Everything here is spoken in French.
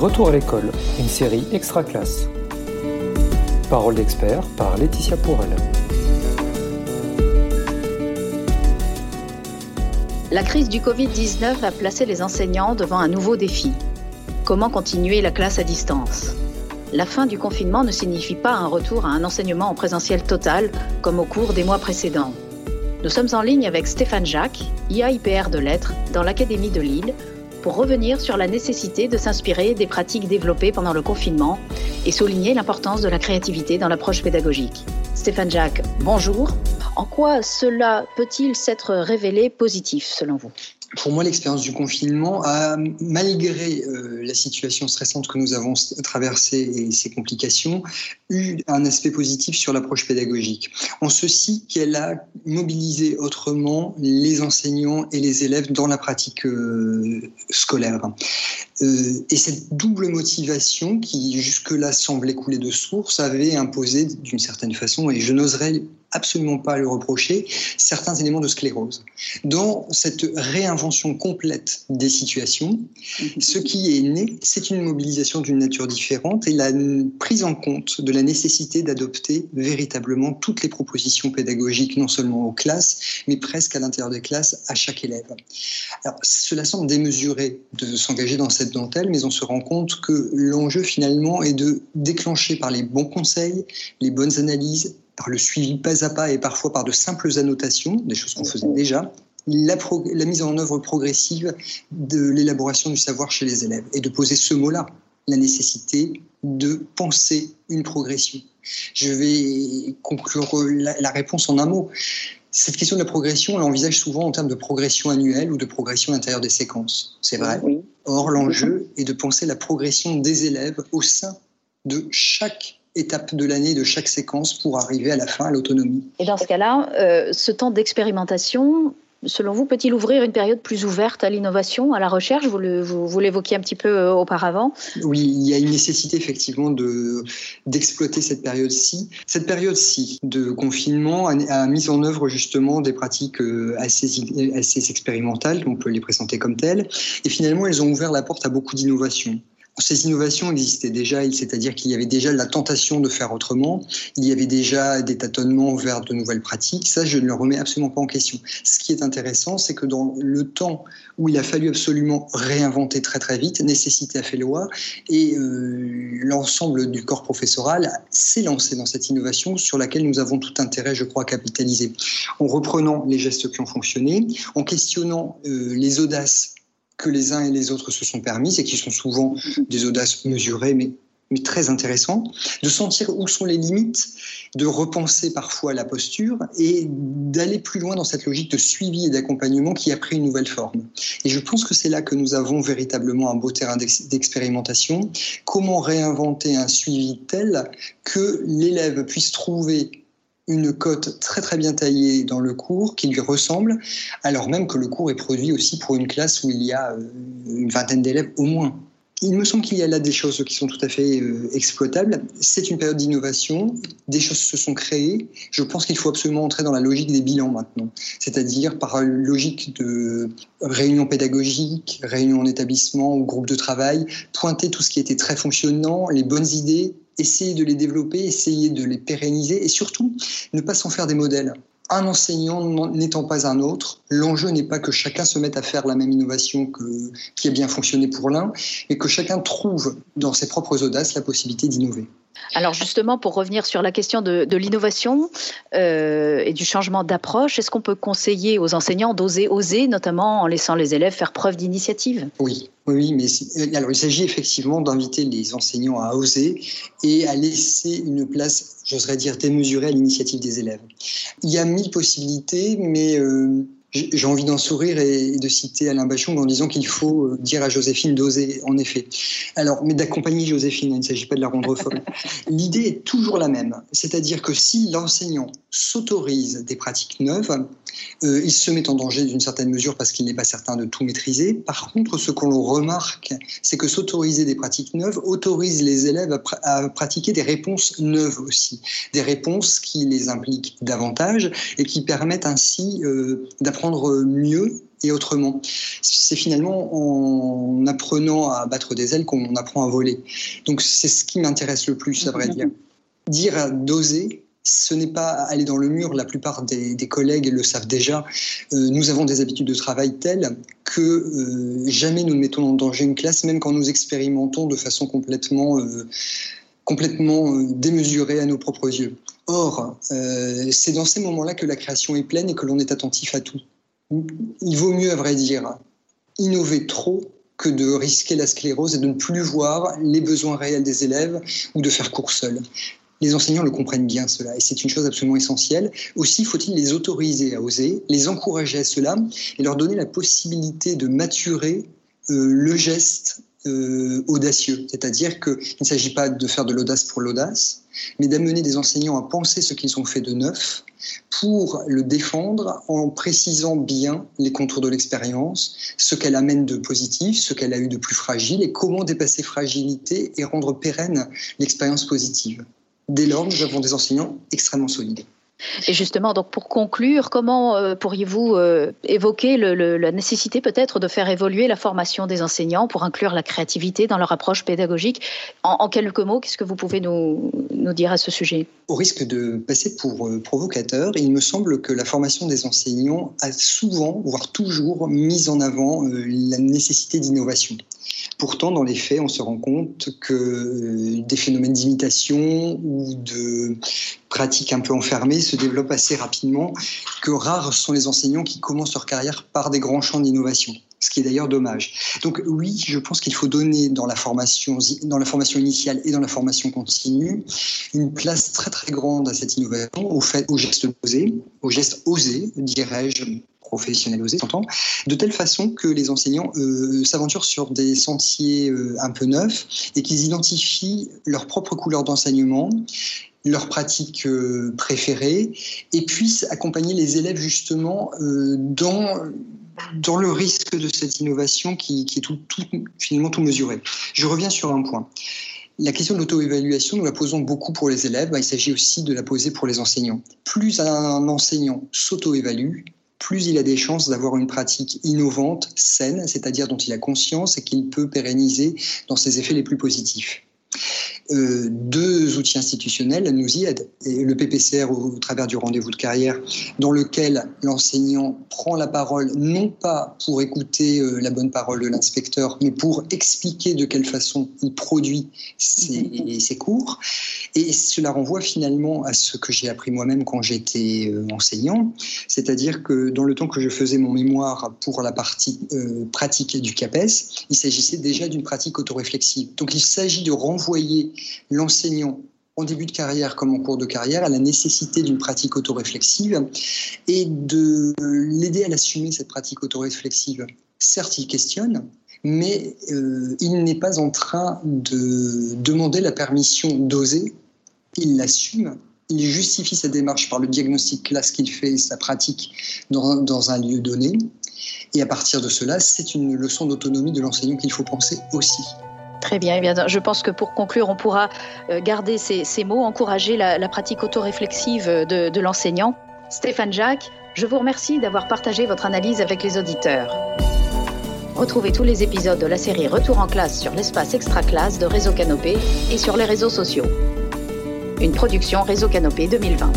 Retour à l'école, une série extra classe. Parole d'expert par Laetitia Pourel. La crise du Covid-19 a placé les enseignants devant un nouveau défi. Comment continuer la classe à distance? La fin du confinement ne signifie pas un retour à un enseignement en présentiel total comme au cours des mois précédents. Nous sommes en ligne avec Stéphane Jacques, IAIPR de lettres, dans l'Académie de Lille, pour revenir sur la nécessité de s'inspirer des pratiques développées pendant le confinement et souligner l'importance de la créativité dans l'approche pédagogique. Stéphane Jacques, bonjour. En quoi cela peut-il s'être révélé positif selon vous? Pour moi, l'expérience du confinement a, malgré euh, la situation stressante que nous avons traversée et ses complications, eu un aspect positif sur l'approche pédagogique. En ceci qu'elle a mobilisé autrement les enseignants et les élèves dans la pratique euh, scolaire. Euh, et cette double motivation qui jusque-là semblait couler de source avait imposé d'une certaine façon, et je n'oserais absolument pas le reprocher, certains éléments de sclérose. Dans cette réinvention complète des situations, ce qui est né, c'est une mobilisation d'une nature différente et la prise en compte de la nécessité d'adopter véritablement toutes les propositions pédagogiques, non seulement aux classes, mais presque à l'intérieur des classes, à chaque élève. Cela semble démesuré de s'engager dans cette dentelle, mais on se rend compte que l'enjeu finalement est de déclencher par les bons conseils, les bonnes analyses, par le suivi pas à pas et parfois par de simples annotations, des choses qu'on faisait déjà, la, la, mise en œuvre progressive de l'élaboration du savoir chez les élèves et de poser ce mot-là, la nécessité de penser une progression. Je vais conclure la, réponse en un mot. Cette question de la progression, on l'envisage souvent en termes de progression annuelle ou de progression intérieure des séquences. C'est vrai. Or, l'enjeu est de penser la progression des élèves au sein de chaque étape de l'année de chaque séquence pour arriver à la fin à l'autonomie. Et dans ce cas-là, euh, ce temps d'expérimentation, selon vous, peut-il ouvrir une période plus ouverte à l'innovation, à la recherche? Vous, l'évoquiez un petit peu euh, auparavant. Oui, il y a une nécessité effectivement de, d'exploiter cette période-ci. Cette période-ci de confinement a, mis en œuvre justement des pratiques euh, assez, assez expérimentales, on peut les présenter comme telles, et finalement elles ont ouvert la porte à beaucoup d'innovations. Ces innovations existaient déjà, c'est-à-dire qu'il y avait déjà la tentation de faire autrement, il y avait déjà des tâtonnements vers de nouvelles pratiques, ça je ne le remets absolument pas en question. Ce qui est intéressant, c'est que dans le temps où il a fallu absolument réinventer très très vite, nécessité a fait loi, et euh, l'ensemble du corps professoral s'est lancé dans cette innovation sur laquelle nous avons tout intérêt, je crois, à capitaliser. En reprenant les gestes qui ont fonctionné, en questionnant euh, les audaces que les uns et les autres se sont permis et qui sont souvent des audaces mesurées, mais, mais très intéressantes, de sentir où sont les limites, de repenser parfois la posture et d'aller plus loin dans cette logique de suivi et d'accompagnement qui a pris une nouvelle forme. Et je pense que c'est là que nous avons véritablement un beau terrain d'expérimentation. Comment réinventer un suivi tel que l'élève puisse trouver une cote très très bien taillée dans le cours qui lui ressemble, alors même que le cours est produit aussi pour une classe où il y a euh, une vingtaine d'élèves au moins. Il me semble qu'il y a là des choses qui sont tout à fait euh, exploitables. C'est une période d'innovation, des choses se sont créées. Je pense qu'il faut absolument entrer dans la logique des bilans maintenant, c'est-à-dire par logique de réunion pédagogique, réunion en établissement ou groupe de travail, pointer tout ce qui était très fonctionnant, les bonnes idées, essayer de les développer, essayer de les pérenniser et surtout ne pas s'en faire des modèles. Un enseignant n'étant pas un autre, l'enjeu n'est pas que chacun se mette à faire la même innovation qui a bien fonctionné pour l'un, mais que chacun trouve dans ses propres audaces la possibilité d'innover. Alors justement, pour revenir sur la question de, l'innovation euh, et du changement d'approche, est-ce qu'on peut conseiller aux enseignants d'oser oser, notamment en laissant les élèves faire preuve d'initiative? Oui, oui, mais alors il s'agit effectivement d'inviter les enseignants à oser et à laisser une place, j'oserais dire, démesurée à l'initiative des élèves. Il y a mille possibilités, mais euh, j'ai envie d'en sourire et de citer Alain Bachung en disant qu'il faut euh, dire à Joséphine d'oser, en effet. Alors, mais d'accompagner Joséphine, il ne s'agit pas de la rendre folle. L'idée est toujours la même, c'est-à-dire que si l'enseignant s'autorise des pratiques neuves, Euh, il se met en danger d'une certaine mesure parce qu'il n'est pas certain de tout maîtriser. Par contre, ce qu'on remarque, c'est que s'autoriser des pratiques neuves autorise les élèves à, pratiquer des réponses neuves aussi, des réponses qui les impliquent davantage et qui permettent ainsi euh, d'apprendre mieux et autrement. C'est finalement en apprenant à battre des ailes qu'on apprend à voler. Donc c'est ce qui m'intéresse le plus, à vrai dire. Dire d'oser, ce n'est pas aller dans le mur, la plupart des, collègues le savent déjà. Euh, nous avons des habitudes de travail telles que euh, jamais nous ne mettons en danger une classe, même quand nous expérimentons de façon complètement, euh, complètement démesurée à nos propres yeux. Or, c'est dans ces moments-là que la création est pleine et que l'on est attentif à tout. Il vaut mieux, à vrai dire, innover trop que de risquer la sclérose et de ne plus voir les besoins réels des élèves ou de faire cours seul. Les enseignants le comprennent bien, cela, et c'est une chose absolument essentielle. Aussi, faut-il les autoriser à oser, les encourager à cela, et leur donner la possibilité de maturer euh, le geste euh, audacieux. C'est-à-dire qu'il ne s'agit pas de faire de l'audace pour l'audace, mais d'amener des enseignants à penser ce qu'ils ont fait de neuf pour le défendre en précisant bien les contours de l'expérience, ce qu'elle amène de positif, ce qu'elle a eu de plus fragile et comment dépasser fragilité et rendre pérenne l'expérience positive. Dès lors, nous avons des enseignants extrêmement solides. Et justement, donc pour conclure, comment euh, pourriez-vous euh, évoquer la nécessité peut-être de faire évoluer la formation des enseignants pour inclure la créativité dans leur approche pédagogique? En, quelques mots, qu'est-ce que vous pouvez nous, nous, dire à ce sujet? Au risque de passer pour euh, provocateur, il me semble que la formation des enseignants a souvent, voire toujours, mis en avant la nécessité d'innovation. Pourtant, dans les faits, on se rend compte que euh, des phénomènes d'imitation ou de pratiques un peu enfermées se développent assez rapidement, que rares sont les enseignants qui commencent leur carrière par des grands champs d'innovation ce qui est d'ailleurs dommage. Donc oui, je pense qu'il faut donner dans la formation, dans la formation initiale et dans la formation continue une place très très grande à cette innovation, au fait, au geste osé, au geste osé, dirais-je, professionnels osés, de telle façon que les enseignants euh, s'aventurent sur des sentiers euh, un peu neufs et qu'ils identifient leur propre couleur d'enseignement leurs pratiques euh, préférées et puissent accompagner les élèves justement dans, dans le risque de cette innovation qui, est finalement tout mesuré. Je reviens sur un point. La question de l'auto-évaluation, nous la posons beaucoup pour les élèves, il s'agit aussi de la poser pour les enseignants. Plus un enseignant s'auto-évalue, plus il a des chances d'avoir une pratique innovante, saine, c'est-à-dire dont il a conscience et qu'il peut pérenniser dans ses effets les plus positifs. Euh, deux outils institutionnels nous y aident. Et le PPCR au, travers du rendez-vous de carrière, dans lequel l'enseignant prend la parole, non pas pour écouter euh, la bonne parole de l'inspecteur, mais pour expliquer de quelle façon il produit ses, ses cours. Et cela renvoie finalement à ce que j'ai appris moi-même quand j'étais euh, enseignant, c'est-à-dire que dans le temps que je faisais mon mémoire pour la partie pratique du CAPES, il s'agissait déjà d'une pratique autoréflexive. Donc il s'agit de renvoyer l'enseignant en début de carrière comme en cours de carrière à la nécessité d'une pratique autoréflexive et de l'aider à l'assumer, cette pratique autoréflexive. Certes, il questionne, mais euh, il n'est pas en train de demander la permission d'oser, il l'assume, il justifie sa démarche par le diagnostic classe qu'il fait, sa pratique dans, dans un lieu donné, et à partir de cela, c'est une leçon d'autonomie de l'enseignant qu'il faut penser aussi. Très bien. Eh bien. Je pense que pour conclure, on pourra euh, garder ces, mots, encourager la, pratique autoréflexive de, de l'enseignant. Stéphane Jacques, je vous remercie d'avoir partagé votre analyse avec les auditeurs. Retrouvez tous les épisodes de la série Retour en classe sur l'espace extra-classe de Réseau Canopé et sur les réseaux sociaux. Une production Réseau Canopé 2020.